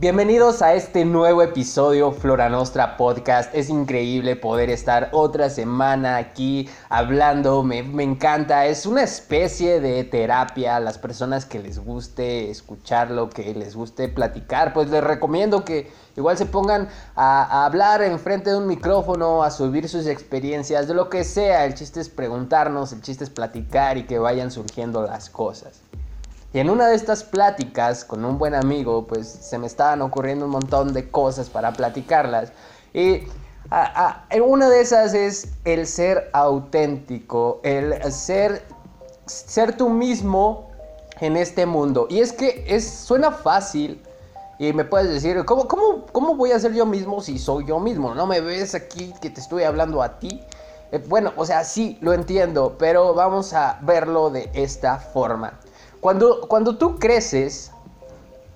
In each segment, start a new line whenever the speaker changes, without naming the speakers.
Bienvenidos a este nuevo episodio Flora Nostra Podcast. Es increíble poder estar otra semana aquí hablando, me, encanta. Es una especie de terapia las personas que les guste escucharlo, que les guste platicar. Pues les recomiendo que igual se pongan a, a hablar enfrente de un micrófono, a subir sus experiencias, de lo que sea. El chiste es preguntarnos, el chiste es platicar y que vayan surgiendo las cosas. Y en una de estas pláticas con un buen amigo, pues se me estaban ocurriendo un montón de cosas para platicarlas. Y una de esas es el ser auténtico, el ser, ser tú mismo en este mundo. Y es que es, suena fácil. Y me puedes decir, ¿cómo, cómo, cómo voy a ser yo mismo si soy yo mismo? ¿No me ves aquí que te estoy hablando a ti? Eh, bueno, o sea, sí, lo entiendo, pero vamos a verlo de esta forma. Cuando, cuando tú creces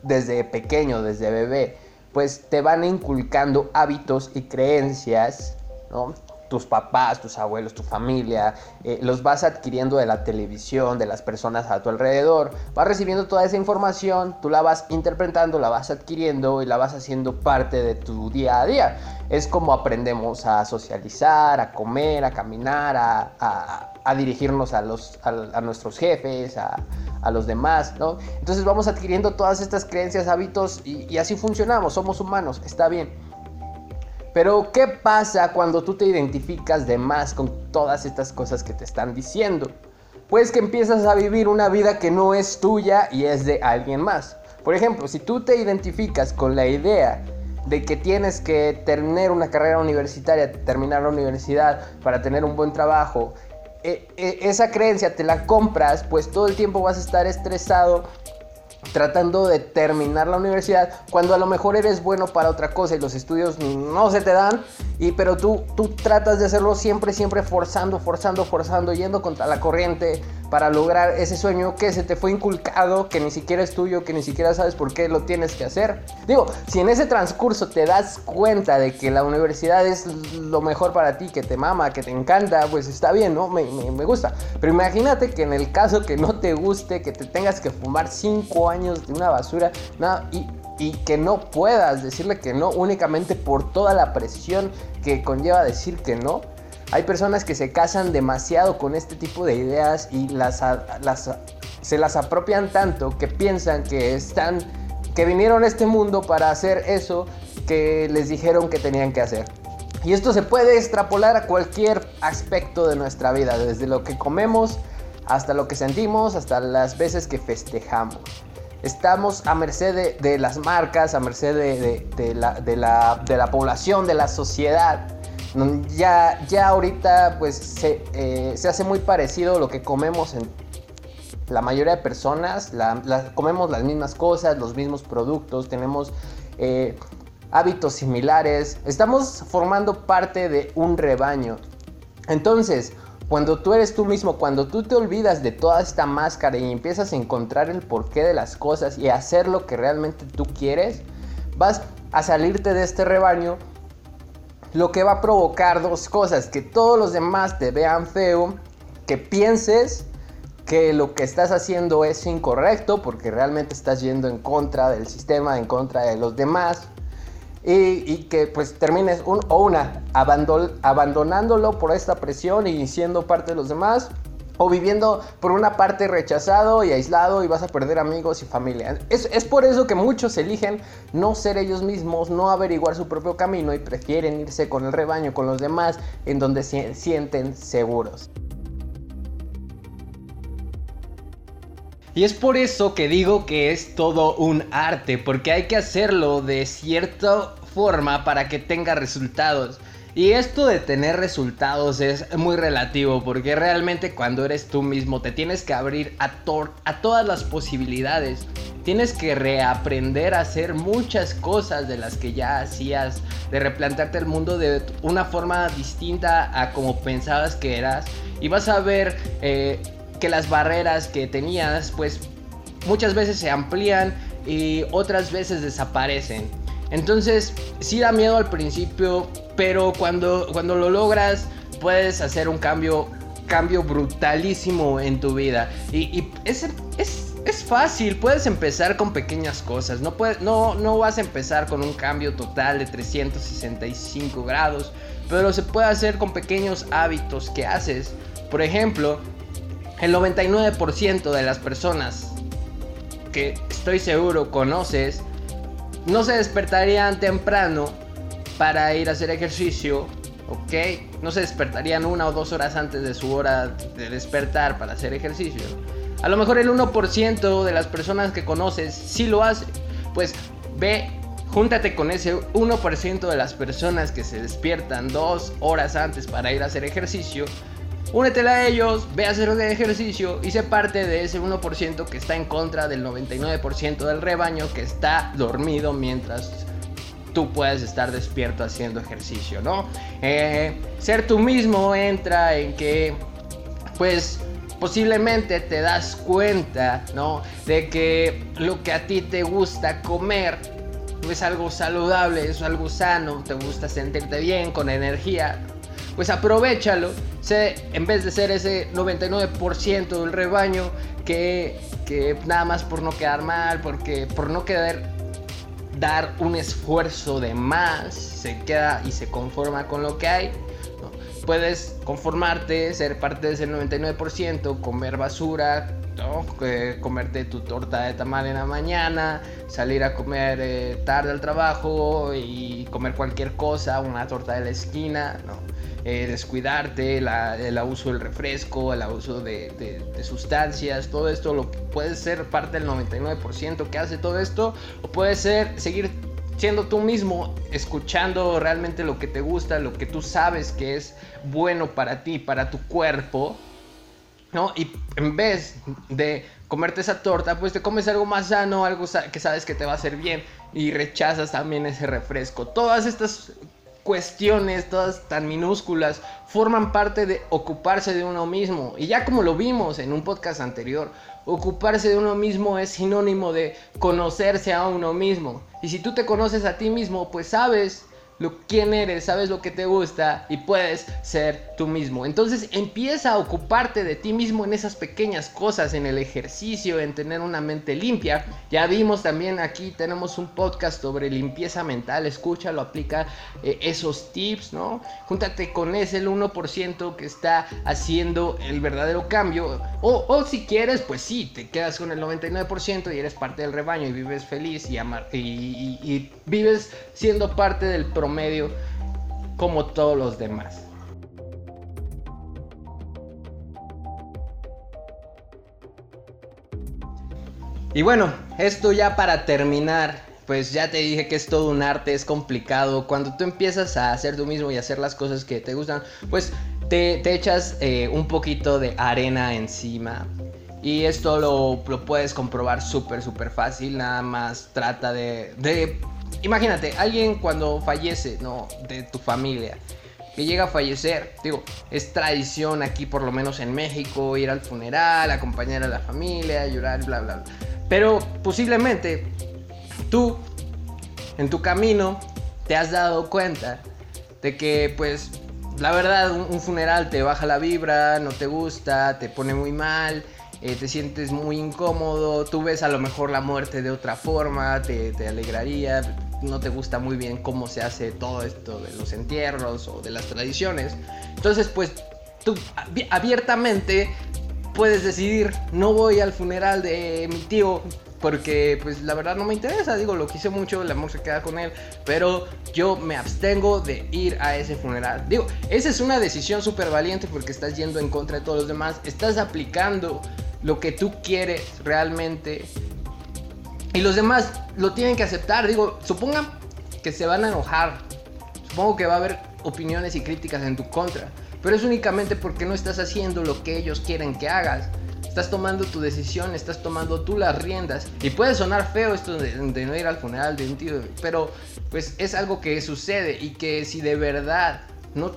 desde pequeño, desde bebé, pues te van inculcando hábitos y creencias, ¿no? Tus papás, tus abuelos, tu familia, eh, los vas adquiriendo de la televisión, de las personas a tu alrededor, vas recibiendo toda esa información, tú la vas interpretando, la vas adquiriendo y la vas haciendo parte de tu día a día. Es como aprendemos a socializar, a comer, a caminar, a, dirigirnos a, nuestros jefes, a, los demás, ¿no? Entonces vamos adquiriendo todas estas creencias, hábitos y así funcionamos, somos humanos, está bien. Pero ¿qué pasa cuando tú te identificas de más con todas estas cosas que te están diciendo? Pues que empiezas a vivir una vida que no es tuya y es de alguien más. Por ejemplo, si tú te identificas con la idea de que tienes que tener una carrera universitaria, terminar la universidad para tener un buen trabajo, e, e, esa creencia te la compras, pues todo el tiempo vas a estar estresado tratando de terminar la universidad cuando a lo mejor eres bueno para otra cosa y los estudios no se te dan y pero tú tú tratas de hacerlo siempre siempre forzando forzando forzando yendo contra la corriente para lograr ese sueño que se te fue inculcado que ni siquiera es tuyo que ni siquiera sabes por qué lo tienes que hacer. Digo si en ese transcurso te das cuenta de que la universidad es lo mejor para ti que te mama que te encanta pues está bien no me, gusta. Pero imagínate que en el caso que no te guste que te tengas que fumar cinco años de una basura nada y que no puedas decirle que no únicamente por toda la presión que conlleva decir que no. Hay personas que se casan demasiado con este tipo de ideas y las, se las apropian tanto que piensan que están que vinieron a este mundo para hacer eso que les dijeron que tenían que hacer. Y esto se puede extrapolar a cualquier aspecto de nuestra vida, desde lo que comemos hasta lo que sentimos, hasta las veces que festejamos estamos a merced de, las marcas, a merced de, la, población, de la sociedad. Ya, ya ahorita pues eh, se, hace muy parecido lo que comemos en la mayoría de personas, comemos las mismas cosas, los mismos productos, tenemos eh, hábitos similares, estamos formando parte de un rebaño. Entonces, cuando tú eres tú mismo, cuando tú te olvidas de toda esta máscara y empiezas a encontrar el porqué de las cosas y hacer lo que realmente tú quieres, vas a salirte de este rebaño, lo que va a provocar dos cosas, que todos los demás te vean feo, que pienses que lo que estás haciendo es incorrecto porque realmente estás yendo en contra del sistema, en contra de los demás y, que pues termines un, o una abandonándolo por esta presión y siendo parte de los demás o viviendo por una parte rechazado y aislado y vas a perder amigos y familia. Es, es, por eso que muchos eligen no ser ellos mismos, no averiguar su propio camino y prefieren irse con el rebaño, con los demás, en donde se sienten seguros. Y es por eso que digo que es todo un arte, porque hay que hacerlo de cierta forma para que tenga resultados. Y esto de tener resultados es muy relativo porque realmente cuando eres tú mismo te tienes que abrir a, a todas las posibilidades. Tienes que reaprender a hacer muchas cosas de las que ya hacías, de replantearte el mundo de una forma distinta a como pensabas que eras. Y vas a ver eh, que las barreras que tenías pues muchas veces se amplían y otras veces desaparecen. Entonces, sí da miedo al principio, pero cuando, cuando lo logras, puedes hacer un cambio, cambio brutalísimo en tu vida. Y, es, es fácil, puedes empezar con pequeñas cosas, no, puedes, no, no vas a empezar con un cambio total de 365 grados, pero se puede hacer con pequeños hábitos que haces. Por ejemplo, el 99% de las personas que estoy seguro conoces no se despertarían temprano para ir a hacer ejercicio, ¿ok? No se despertarían una o dos horas antes de su hora de despertar para hacer ejercicio. A lo mejor el 1% de las personas que conoces sí lo hace. Pues ve, júntate con ese 1% de las personas que se despiertan dos horas antes para ir a hacer ejercicio. Únetela a ellos, ve a hacer ejercicio y sé parte de ese 1% que está en contra del 99% del rebaño que está dormido mientras tú puedes estar despierto haciendo ejercicio, ¿no? Eh, ser tú mismo entra en que, pues, posiblemente te das cuenta, ¿no? De que lo que a ti te gusta comer es algo saludable, es algo sano, te gusta sentirte bien, con energía, pues aprovechalo. Sé, en vez de ser ese 99% del rebaño que, nada más por no quedar mal, porque por no quedar dar un esfuerzo de más, se queda y se conforma con lo que hay. Puedes conformarte, ser parte de ese 99%, comer basura, comerte tu torta de tamal en la mañana, salir a comer eh, tarde al trabajo y comer cualquier cosa, una torta de la esquina, ¿no? Eh, descuidarte, el abuso del refresco, el abuso de, sustancias, todo esto lo puede ser parte del 99% que hace todo esto, o puede ser seguir siendo tú mismo, escuchando realmente lo que te gusta, lo que tú sabes que es bueno para ti, para tu cuerpo, ¿no? Y en vez de comerte esa torta, pues te comes algo más sano, algo que sabes que te va a hacer bien y rechazas también ese refresco. Todas estas cuestiones, todas tan minúsculas, forman parte de ocuparse de uno mismo. Y ya como lo vimos en un podcast anterior, ocuparse de uno mismo es sinónimo de conocerse a uno mismo. Y si tú te conoces a ti mismo, pues sabes lo, quién eres, sabes lo que te gusta y puedes ser tú mismo. Entonces empieza a ocuparte de ti mismo en esas pequeñas cosas, en el ejercicio, en tener una mente limpia. Ya vimos también aquí, tenemos un podcast sobre limpieza mental, escúchalo, aplica eh, esos tips, ¿no? Júntate con ese el 1% que está haciendo el verdadero cambio. O, si quieres, pues sí, te quedas con el 99% y eres parte del rebaño y vives feliz y, amar, y, y vives siendo parte del proceso como todos los demás. Y bueno, esto ya para terminar, pues ya te dije que es todo un arte, es complicado. Cuando tú empiezas a hacer tú mismo y hacer las cosas que te gustan, pues te, echas eh, un poquito de arena encima. Y esto lo, puedes comprobar súper, súper fácil. Nada más trata de imagínate, alguien cuando fallece, ¿no? De tu familia, que llega a fallecer, digo, es tradición aquí, por lo menos en México, ir al funeral, acompañar a la familia, llorar, bla, bla, bla. Pero posiblemente tú, en tu camino, te has dado cuenta de que, pues, la verdad, un, funeral te baja la vibra, no te gusta, te pone muy mal. Eh, te sientes muy incómodo, tú ves a lo mejor la muerte de otra forma, te, te alegraría, no te gusta muy bien cómo se hace todo esto de los entierros o de las tradiciones. Entonces, pues tú abiertamente puedes decidir, no voy al funeral de mi tío porque pues la verdad no me interesa, digo, lo quise mucho, el amor se queda con él, pero yo me abstengo de ir a ese funeral. Digo, esa es una decisión súper valiente porque estás yendo en contra de todos los demás, estás aplicando lo que tú quieres realmente y los demás lo tienen que aceptar. Digo, supongan que se van a enojar. Supongo que va a haber opiniones y críticas en tu contra. Pero es únicamente porque no estás haciendo lo que ellos quieren que hagas. Estás tomando tu decisión, estás tomando tú las riendas. Y puede sonar feo esto de, no ir al funeral de un tío, pero pues es algo que sucede y que si de verdad no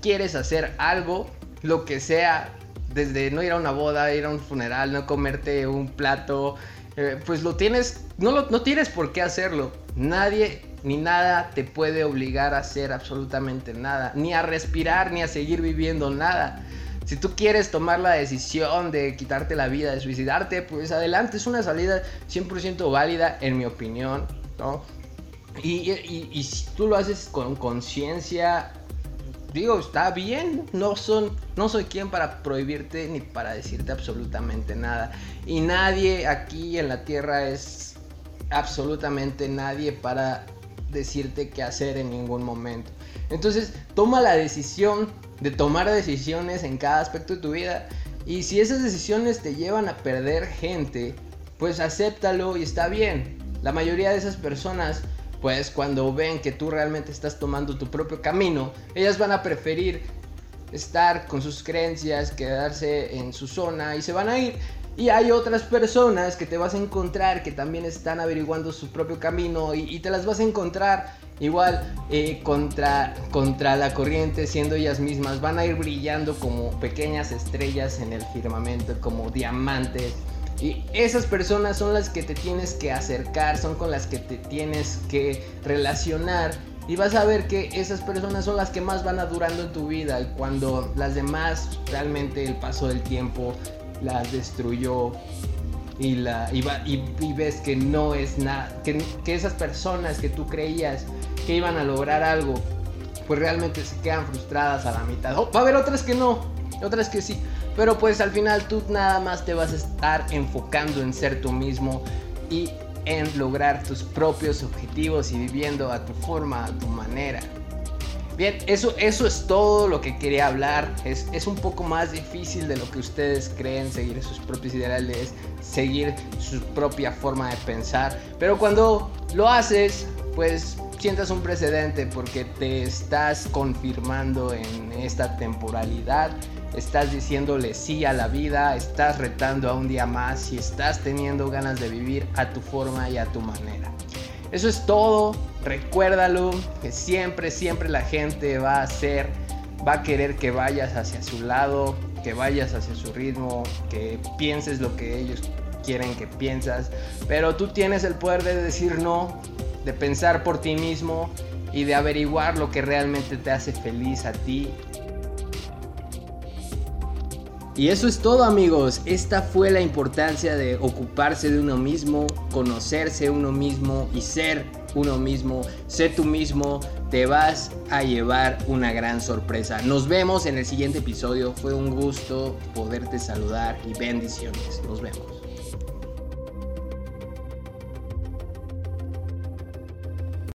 quieres hacer algo, lo que sea, desde no ir a una boda, ir a un funeral, no comerte un plato, eh, pues lo tienes, no, lo, no tienes por qué hacerlo. Nadie ni nada te puede obligar a hacer absolutamente nada, ni a respirar, ni a seguir viviendo nada. Si tú quieres tomar la decisión de quitarte la vida, de suicidarte, pues adelante, es una salida 100% válida en mi opinión, ¿no? Y, y, si tú lo haces con conciencia, digo, está bien, no, son, no soy quien para prohibirte ni para decirte absolutamente nada. Y nadie aquí en la tierra es absolutamente nadie para decirte qué hacer en ningún momento. Entonces, toma la decisión de tomar decisiones en cada aspecto de tu vida. Y si esas decisiones te llevan a perder gente, pues acéptalo y está bien. La mayoría de esas personas, pues cuando ven que tú realmente estás tomando tu propio camino, ellas van a preferir estar con sus creencias, quedarse en su zona y se van a ir. Y hay otras personas que te vas a encontrar que también están averiguando su propio camino y, te las vas a encontrar igual eh, contra, contra la corriente siendo ellas mismas. Van a ir brillando como pequeñas estrellas en el firmamento, como diamantes. Y esas personas son las que te tienes que acercar, son con las que te tienes que relacionar. Y vas a ver que esas personas son las que más van a durando en tu vida. Cuando las demás, realmente el paso del tiempo las destruyó y, la, y, ves que no es nada, que, que, esas personas que tú creías que iban a lograr algo, pues realmente se quedan frustradas a la mitad. Oh, va a haber otras que no, otras que sí, pero pues al final tú nada más te vas a estar enfocando en ser tú mismo y en lograr tus propios objetivos y viviendo a tu forma, a tu manera. Bien, eso, eso es todo lo que quería hablar. Es, es un poco más difícil de lo que ustedes creen, seguir sus propios ideales, seguir su propia forma de pensar. Pero cuando lo haces, pues sientas un precedente porque te estás confirmando en esta temporalidad, estás diciéndole sí a la vida, estás retando a un día más y estás teniendo ganas de vivir a tu forma y a tu manera. Eso es todo. Recuérdalo que siempre, siempre la gente va a hacer, va a querer que vayas hacia su lado, que vayas hacia su ritmo, que pienses lo que ellos quieren que piensas. Pero tú tienes el poder de decir no, de pensar por ti mismo y de averiguar lo que realmente te hace feliz a ti y eso es todo amigos, esta fue la importancia de ocuparse de uno mismo, conocerse uno mismo y ser uno mismo, ser tú mismo, te vas a llevar una gran sorpresa. Nos vemos en el siguiente episodio, fue un gusto poderte saludar y bendiciones, nos vemos.